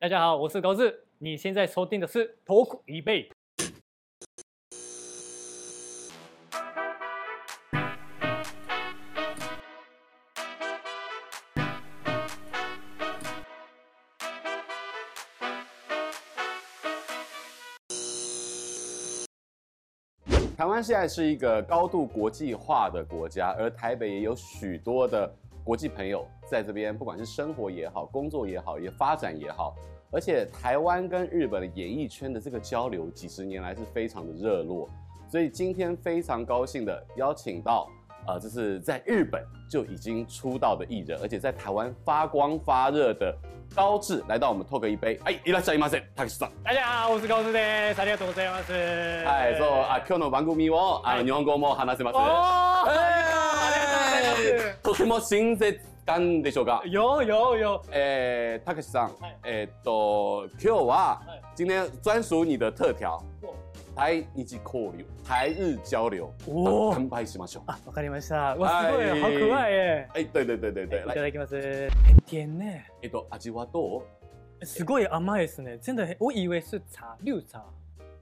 大家好，我是高志。你现在收听的是《Talk 一杯》。台湾现在是一个高度国际化的国家，而台北也有许多的国际朋友在这边，不管是生活也好，工作也好，也发展也好。而且台湾跟日本的演艺圈的这个交流，几十年来是非常的热络，所以今天非常高兴的邀请到，呃，这是在日本就已经出道的艺人，而且在台湾发光发热的高志来到我们 Talk 一杯。哎，いらっしゃいませ、たけしさん。大家好，我是高志です。ありがとうございます。はい、そう、あ、今日の番组をあの日本语も话せます。 哦，哎，とても亲切感でしょうか？有有有。哎，たけしさん，哎，と今日は今天专属你的特调。台日交流，台日交流，哦，干杯しましょう。啊，わかりました。哇，すごい，好可爱耶！哎，对对对对对，いただきます。很甜呢。えっと、味はどう？すごい甘いですね。真的，我以为是茶，绿茶。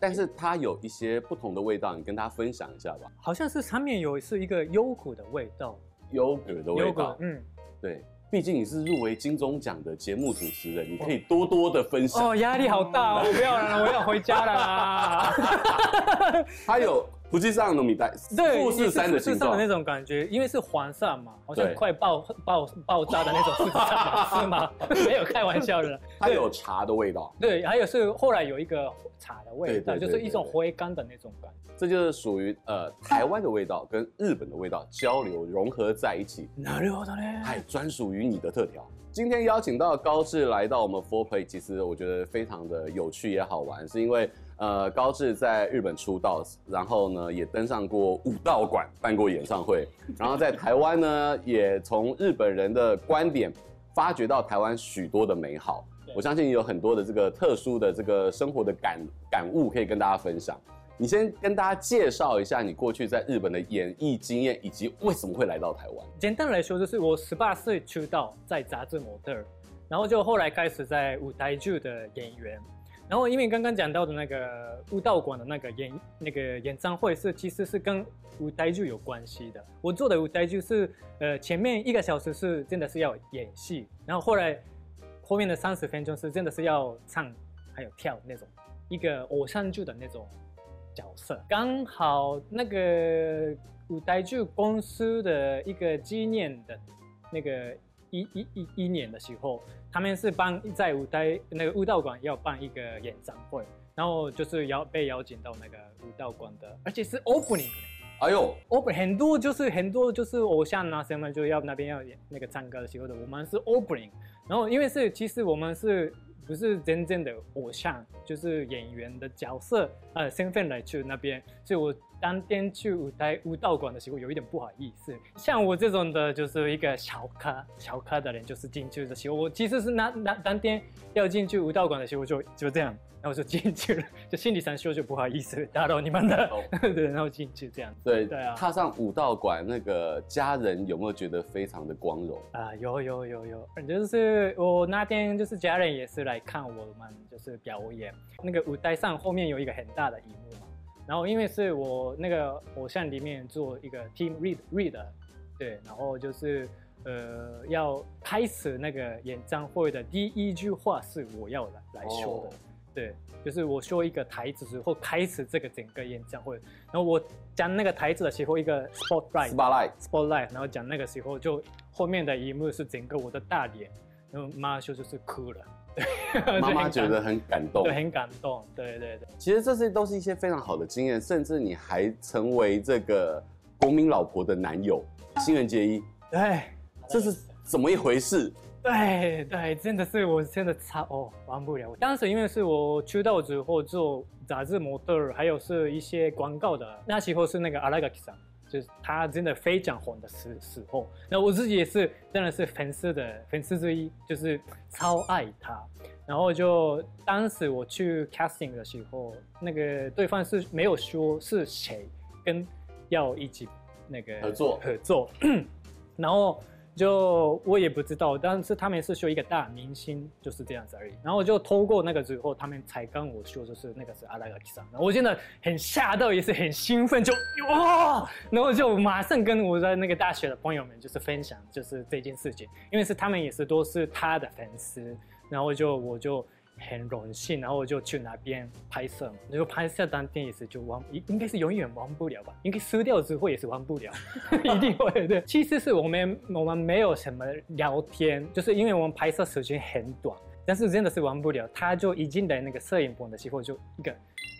但是它有一些不同的味道，你跟大家分享一下吧。好像是上面有是一个优格的味道， 优格的味道，嗯，对。毕竟你是入围金钟奖的节目主持人，你可以多多的分享。哦，压力好大哦！我不要了，我要回家了啦。还有。福气上糯米带，对，富士山的形状，富士山的那种感觉，因为是黄色嘛，好像快爆爆爆炸的那种富士山，是吗？没有开玩笑的。它有茶的味道，对，还有是后来有一个茶的味道，就是一种回甘的那种感觉。这就是属于呃台湾的味道跟日本的味道交流融合在一起。なるほどね。还专属于你的特调。今天邀请到高志来到我们 4Play，其实我觉得非常的有趣也好玩，是因为。 呃，高志在日本出道，然后呢，也登上过武道馆办过演唱会，然后在台湾呢，也从日本人的观点发掘到台湾许多的美好。我相信有很多的这个特殊的这个生活的感感悟可以跟大家分享。你先跟大家介绍一下你过去在日本的演艺经验，以及为什么会来到台湾。简单来说，就是我十八岁出道在杂志模特儿，然后就后来开始在舞台剧的演员。然后，因为刚刚讲到的那个舞蹈馆的那个演那个演唱会是，其实是跟舞台剧有关系的。我做的舞台剧是，呃，前面一个小时是真的是要演戏，然后后来后面的三十分钟是真的是要唱还有跳那种一个偶像剧的那种角色。刚好那个舞台剧公司的一个纪念的那个一一一一年的时候。他们是办在舞台那个舞蹈馆要办一个演唱会，然后就是邀被邀请到那个舞蹈馆的，而且是 opening。哎呦，open 很多就是很多就是偶像啊什么就要那边要演那个唱歌的时候的，我们是 opening。然后因为是其实我们是不是真正的偶像，就是演员的角色呃身份来去那边，所以我。当天去舞台舞蹈馆的时候，有一点不好意思。像我这种的，就是一个小咖小咖的人，就是进去的时候，我其实是那那当天要进去舞蹈馆的时候，就就这样，然后就进去了，就心理上说就不好意思打扰你们的，哦、对，然后进去这样。对对啊，踏上武道馆，那个家人有没有觉得非常的光荣啊？有有有有，就是我那天就是家人也是来看我们就是表演，那个舞台上后面有一个很大的荧幕嘛。然后因为是我那个偶像里面做一个 team read read，对，然后就是呃要开始那个演唱会的第一句话是我要来来说的，oh. 对，就是我说一个台词之后开始这个整个演唱会，然后我讲那个台词的时候一个 spotlight spotlight，spotlight，然后讲那个时候就后面的一幕是整个我的大脸，然后妈修就是哭了。妈妈觉得很感动，对，很感动，对对对。其实这些都是一些非常好的经验，甚至你还成为这个国民老婆的男友，新垣结衣。对，这是怎么一回事？对对，真的是我真的超哦，玩不了。当时因为是我出道之后做杂志模特，还有是一些广告的，那时候是那个新垣さん。就是他真的非常红的时时候，那我自己也是真的是粉丝的粉丝之一，就是超爱他。然后就当时我去 casting 的时候，那个对方是没有说是谁跟要一起那个合作合作，然后就我也不知道，但是他们是说一个大明星就是这样子而已。然后就通过那个之后，他们才跟我说，就是那个是阿拉克基桑。我真的很吓到，也是很兴奋，就哇！然后就马上跟我在那个大学的朋友们就是分享，就是这件事情，因为是他们也是都是他的粉丝，然后就我就。很荣幸，然后我就去那边拍摄，那个拍摄当天也是就忘，应应该是永远忘不了吧？应该撕掉之后也是忘不了，一定会对。其实是我们我们没有什么聊天，就是因为我们拍摄时间很短，但是真的是忘不了。他就一进来那个摄影棚的时候，就一个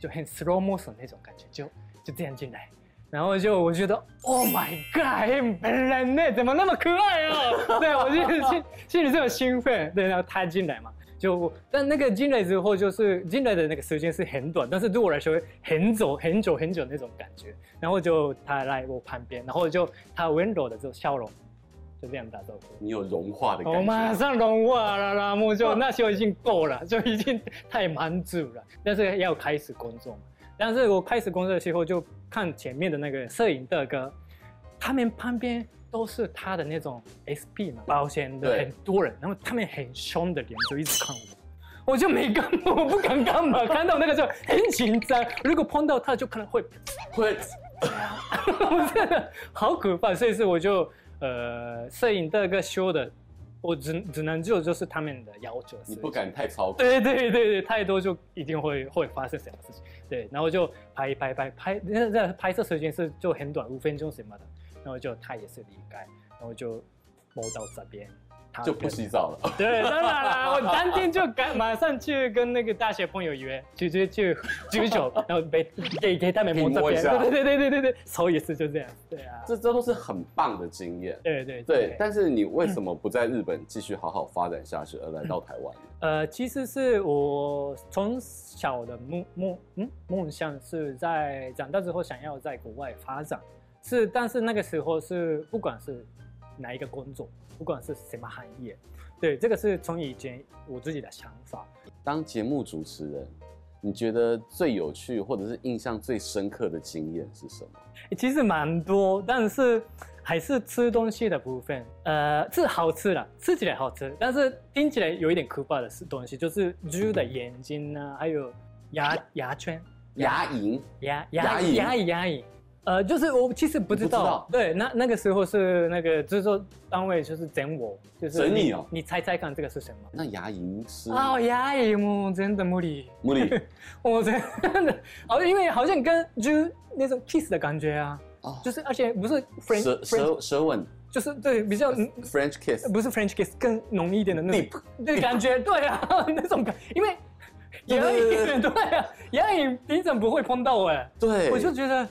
就很 slow motion 那种感觉，就就这样进来，然后就我觉得 Oh my God，本人呢怎么那么可爱啊？对，我就心心里这么兴奋，对，然后他进来嘛。就但那个进来之后，就是进来的那个时间是很短，但是对我来说很久很久很久那种感觉。然后就他来我旁边，然后就他温柔的这种笑容，就这样打招呼。你有融化的感觉。我马上融化了啦，我就那时候已经够了，就已经太满足了。但是要开始工作嘛，但是我开始工作的时候就看前面的那个摄影大哥，他们旁边。都是他的那种 SP 嘛，保险的很多人，然后他们很凶的脸就一直看我，我就没干嘛，我不敢干嘛，看到那个就很紧张，如果碰到他就可能会会，我真的好可怕，所以是我就呃摄影这个修的，我只只能就就是他们的要求，你不敢太超，对对对对，太多就一定会会发生什么事情，对，然后就拍一拍拍拍，那那拍摄时间是就很短，五分钟什么的。然后就他也是离开，然后就摸到这边，他就不洗澡了。对，当然啦，我当天就赶马上去跟那个大学朋友约，直接去举手，然后被给给他们摸这边。对对对对对对，手也是就这样。对啊，这这都是很棒的经验。对对对，对。但是你为什么不在日本继续好好发展下去，而来到台湾？呃，其实是我从小的梦梦嗯梦想是在长大之后想要在国外发展。是，但是那个时候是不管是哪一个工作，不管是什么行业，对，这个是从以前我自己的想法。当节目主持人，你觉得最有趣或者是印象最深刻的经验是什么？其实蛮多，但是还是吃东西的部分。呃，是好吃的，吃起来好吃，但是听起来有一点可怕的是东西，就是猪的眼睛啊，还有牙牙圈、牙龈、牙牙牙龈、牙龈。呃，就是我其实不知道，知道。对，那那个时候是那个制作单位就是整我，就是整你哦，你猜猜看这个是什么？那牙龈是？哦，牙龈哦，真的无理，无理，我真的，哦，因为好像跟就那种 kiss 的感觉啊，哦，就是而且不是 French 舌舌舌吻，就是对比较 French kiss，不是 French kiss，更浓一点的那种，对感觉，对啊，那种感，因为牙龈对啊，牙龈平常不会碰到哎，对，我就觉得。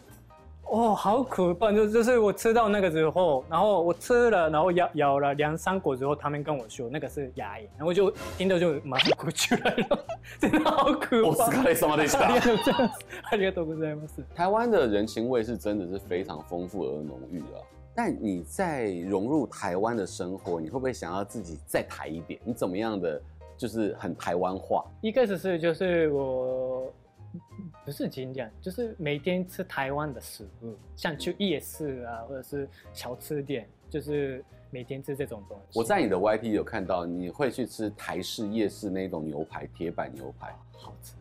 哦，好可怕！就就是我吃到那个之后，然后我吃了，然后咬咬了两三口之后，他们跟我说那个是牙龈，然后就听到就马上哭出来了，真的好可怕。我是什么的？啊りがとうございます。ありがとうございます。台湾的人情味是真的是非常丰富而浓郁的。但你在融入台湾的生活，你会不会想要自己再台一点？你怎么样的就是很台湾化？一开始是就是我。 不是经验，就是每天吃台湾的食物，像去夜市啊，或者是小吃店，就是每天吃这种东西。我在你的 YT 有看到，你会去吃台式夜市那种牛排，铁板牛排，好吃。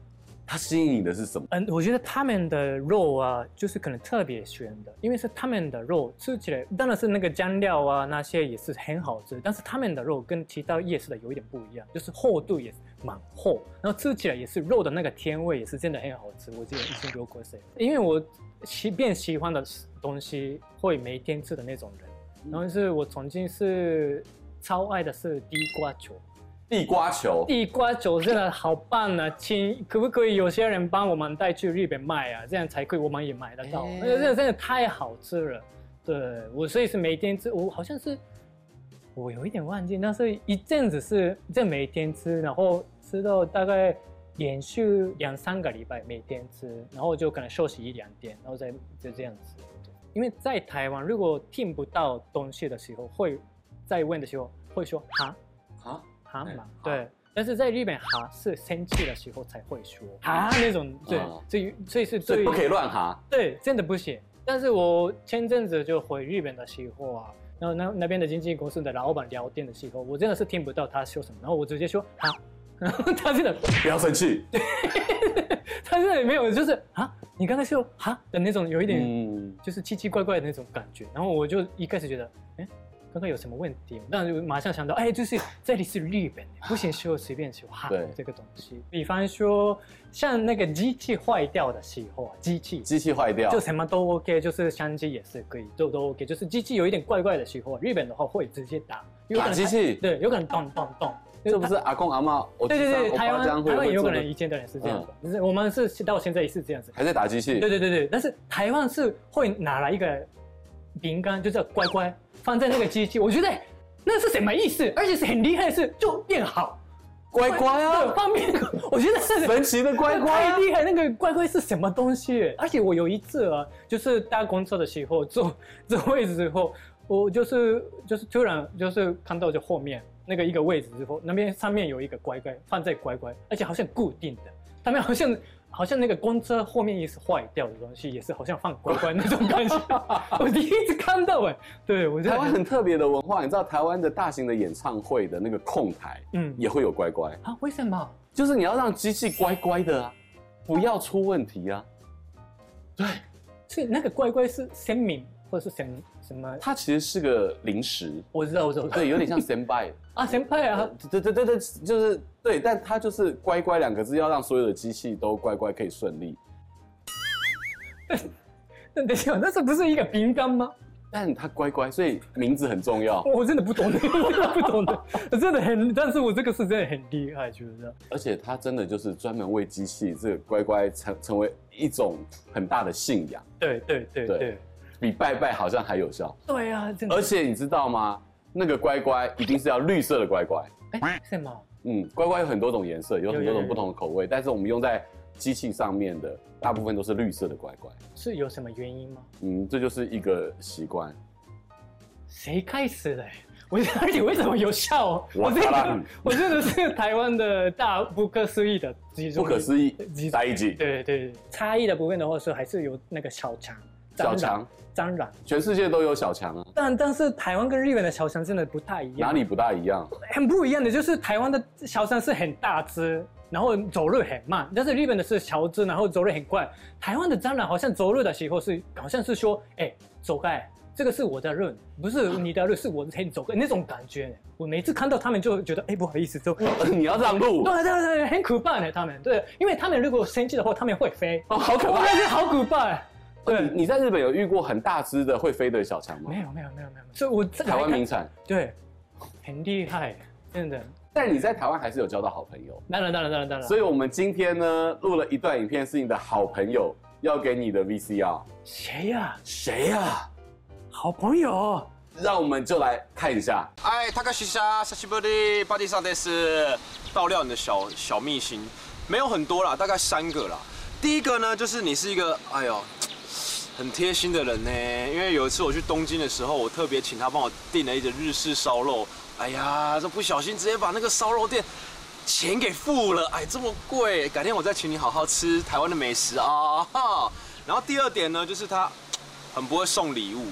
它吸引你的是什么？嗯，我觉得他们的肉啊，就是可能特别鲜的，因为是他们的肉吃起来，当然是那个酱料啊那些也是很好吃，但是他们的肉跟其他夜市的有一点不一样，就是厚度也是蛮厚，然后吃起来也是肉的那个甜味也是真的很好吃。我记得以前有过谁，因为我喜变喜欢的东西会每天吃的那种人，然后是我曾经是超爱的是地瓜球。地瓜球，地瓜球真的好棒啊！请可不可以有些人帮我们带去日本卖啊？这样才可以我们也买得到。那个真的真的太好吃了。对，我所以是每天吃，我好像是我有一点忘记，但是一阵子是这每天吃，然后吃到大概连续两三个礼拜每天吃，然后就可能休息一两天，然后再就这样子。因为在台湾，如果听不到东西的时候，会再问的时候会说哈？哈。哈？嘛，对，但是在日本哈是生气的时候才会说哈？那种，对，所以所以是最不可以乱哈，对，真的不行。但是我前阵子就回日本的时候啊，然后那那边的经纪公司的老板聊天的时候，我真的是听不到他说什么，然后我直接说啊，然后他真的不要生气，他真的没有就是啊，你刚才说啊的那种有一点就是奇奇怪怪的那种感觉，然后我就一开始觉得哎。刚刚有什么问题？那就马上想到，哎，就是这里是日本，不行说随便说哈这个东西。比方说，像那个机器坏掉的时候啊，机器机器坏掉，就什么都 OK，就是相机也是可以，都都 OK。就是机器有一点怪怪的时候，日本的话会直接打，打机器，对，有可能咚咚咚。这不是阿公阿妈？对对对，台湾台湾也有可能以前的人是这样子，就是我们是到现在也是这样子，还在打机器。对对对对，但是台湾是会拿来一个饼干，就叫乖乖，放在那个机器，我觉得。那是什么意思？而且是很厉害的事，就变好，乖乖啊！对，方便，我觉得是神奇的乖乖，太厉害。那个乖乖是什么东西？而且我有一次啊，就是搭公车的时候坐坐位置之后，我就是就是突然就是看到就后面那个一个位置之后，那边上面有一个乖乖放在乖乖，而且好像固定的，他们好像。好像那个公车后面也是坏掉的东西，也是好像放乖乖那种感觉。我第一次看到哎，对我觉得台湾很特别的文化，你知道台湾的大型的演唱会的那个控台，嗯，也会有乖乖啊？为什么？就是你要让机器乖乖的啊，不要出问题啊。对，所以那个乖乖是鲜明或者是什什么？它其实是个零食，我知道，我知道，对，有点像 senpai 啊，senpai 啊，对对对对，就是。对，但它就是“乖乖”两个字，要让所有的机器都乖乖可以顺利。那等一下，那这不是一个饼干吗？但它乖乖，所以名字很重要。我真的不懂的，我真的不懂的，真的很，但是我这个是真的很厉害，就是。而且它真的就是专门为机器这个乖乖成成为一种很大的信仰。对对对对，对，比拜拜好像还有效。对啊，真的。而且你知道吗？那个乖乖一定是要绿色的乖乖。哎，什么？嗯，乖乖有很多种颜色，有很多种不同的口味，但是我们用在机器上面的大部分都是绿色的乖乖。是有什么原因吗？嗯，这就是一个习惯。谁开始的？我而且为什么有效？我这个 我真的是台湾的大不可思议的不可思议在一起。对对，差异的部分的话是还是有那个小强。小强蟑螂，全世界都有小强啊。但但是台湾跟日本的小强真的不太一样。哪里不大一样？很不一样的，就是台湾的小强是很大只，然后走路很慢；但是日本的是小只，然后走路很快。台湾的蟑螂好像走路的时候是，好像是说，哎、欸，走开，这个是我的路，不是你的路，是我陪你走开那种感觉。我每次看到他们就觉得，哎、欸，不好意思，就 你要让路。对对对，很可怕呢，他们对，因为他们如果生气的话，他们会飞。哦，好可怕，好可怕。对，你你在日本有遇过很大只的会飞的小强吗？没有没有没有没有，所以我在台湾名产，对，很厉害，真的。但你在台湾还是有交到好朋友，当然当然当然当然。所以我们今天呢录了一段影片，是你的好朋友要给你的 VCR。谁呀？谁呀？好朋友，让我们就来看一下。哎，高桥さん、久しぶり、バディさんです。爆料你的小小秘辛，没有很多啦，大概三个啦。第一个呢，就是你是一个，哎呦。 很贴心的人呢，因为有一次我去东京的时候，我特别请他帮我订了一个日式烧肉。哎呀，这不小心直接把那个烧肉店钱给付了，哎，这么贵，改天我再请你好好吃台湾的美食啊。然后第二点呢，就是他很不会送礼物。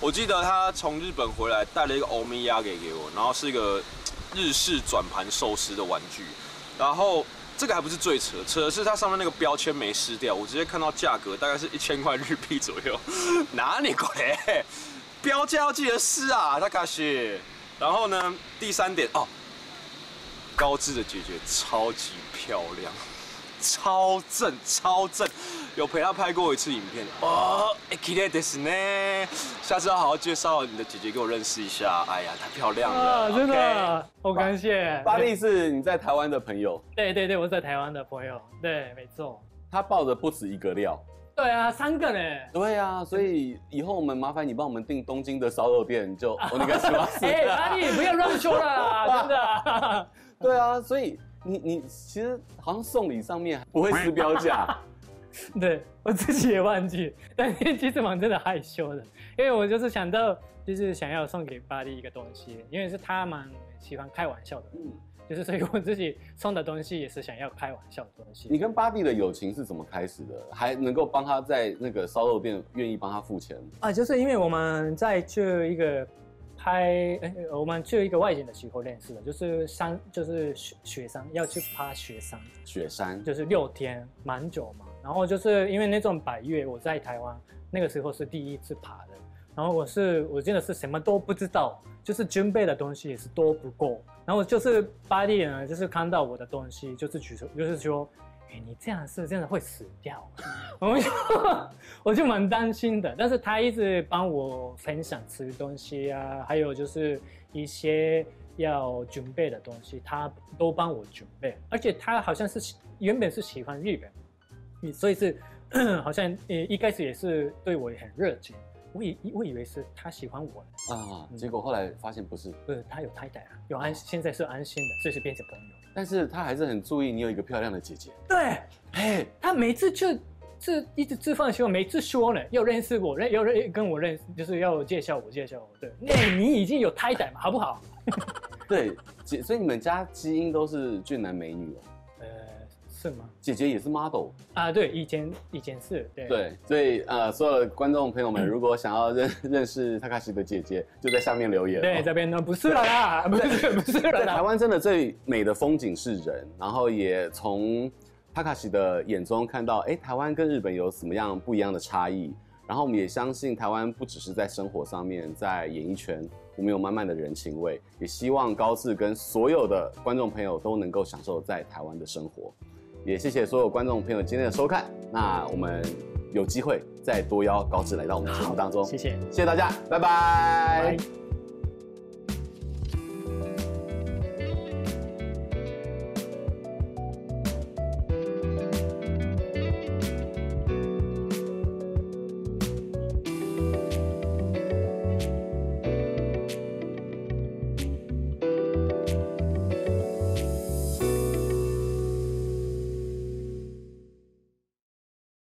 我记得他从日本回来带了一个欧米亚给给我，然后是一个日式转盘寿司的玩具，然后。这个还不是最扯，扯的是它上面那个标签没撕掉，我直接看到价格大概是一千块日币左右，哪里贵？标价要记得撕啊，大卡西。然后呢，第三点哦，高质的姐姐超级漂亮。超正，超正，有陪他拍过一次影片哦。哎，綺丽ですね。下次要好好介绍你的姐姐给我认识一下。哎呀，太漂亮了，啊、真的，okay、好感谢。巴力是你在台湾的朋友？对对对，我在台湾的朋友，对，没错。他爆的不止一个料。对啊，三个呢。对啊，所以以后我们麻烦你帮我们订东京的烧肉店，就我那个什么。哎，巴力不要乱说了，真的。对啊，所以。你你其实好像送礼上面不会撕标价， 对我自己也忘记，但其实蛮真的害羞的，因为我就是想到就是想要送给巴力一个东西，因为是他蛮喜欢开玩笑的，嗯，就是所以我自己送的东西也是想要开玩笑的东西。你跟巴力的友情是怎么开始的？还能够帮他在那个烧肉店愿意帮他付钱？啊，就是因为我们在这一个。拍，哎，我们去一个外景的时候认识的，就是山，就是雪雪山，要去爬雪山。雪山就是六天，蛮久嘛。然后就是因为那种百越，我在台湾那个时候是第一次爬的。然后我是，我真的是什么都不知道，就是准备的东西也是多不够。然后就是巴蒂呢，就是看到我的东西，就是举手，就是说。哎，你这样是真的会死掉，我就我就蛮担心的。但是他一直帮我分享吃东西啊，还有就是一些要准备的东西，他都帮我准备。而且他好像是原本是喜欢日本，所以是 好像呃一开始也是对我也很热情。我以我以为是他喜欢我啊，结果后来发现不是，不是他有太太啊，有安，现在是安心的，所以是变成朋友。但是他还是很注意你有一个漂亮的姐姐。对，哎，他每次就就一直吃饭的时候，每次说呢，要认识我，认要认跟我认识，就是要介绍我，介绍我。对，那你已经有太太嘛，好不好？对，姐，所以你们家基因都是俊男美女哦。是吗？姐姐也是 model 啊，对，以前以前是对对，所以呃，所有的观众朋友们，如果想要认认识塔卡西的姐姐，就在下面留言。对，这边呢不是了啦，不是不是了。在台湾真的最美的风景是人，然后也从塔卡西的眼中看到，哎，台湾跟日本有什么样不一样的差异。然后我们也相信台湾不只是在生活上面，在演艺圈，我们有满满的人情味。也希望高志跟所有的观众朋友都能够享受在台湾的生活。也谢谢所有观众朋友今天的收看，那我们有机会再多邀高志来到我们节目当中。谢谢，谢谢大家，拜拜。拜拜。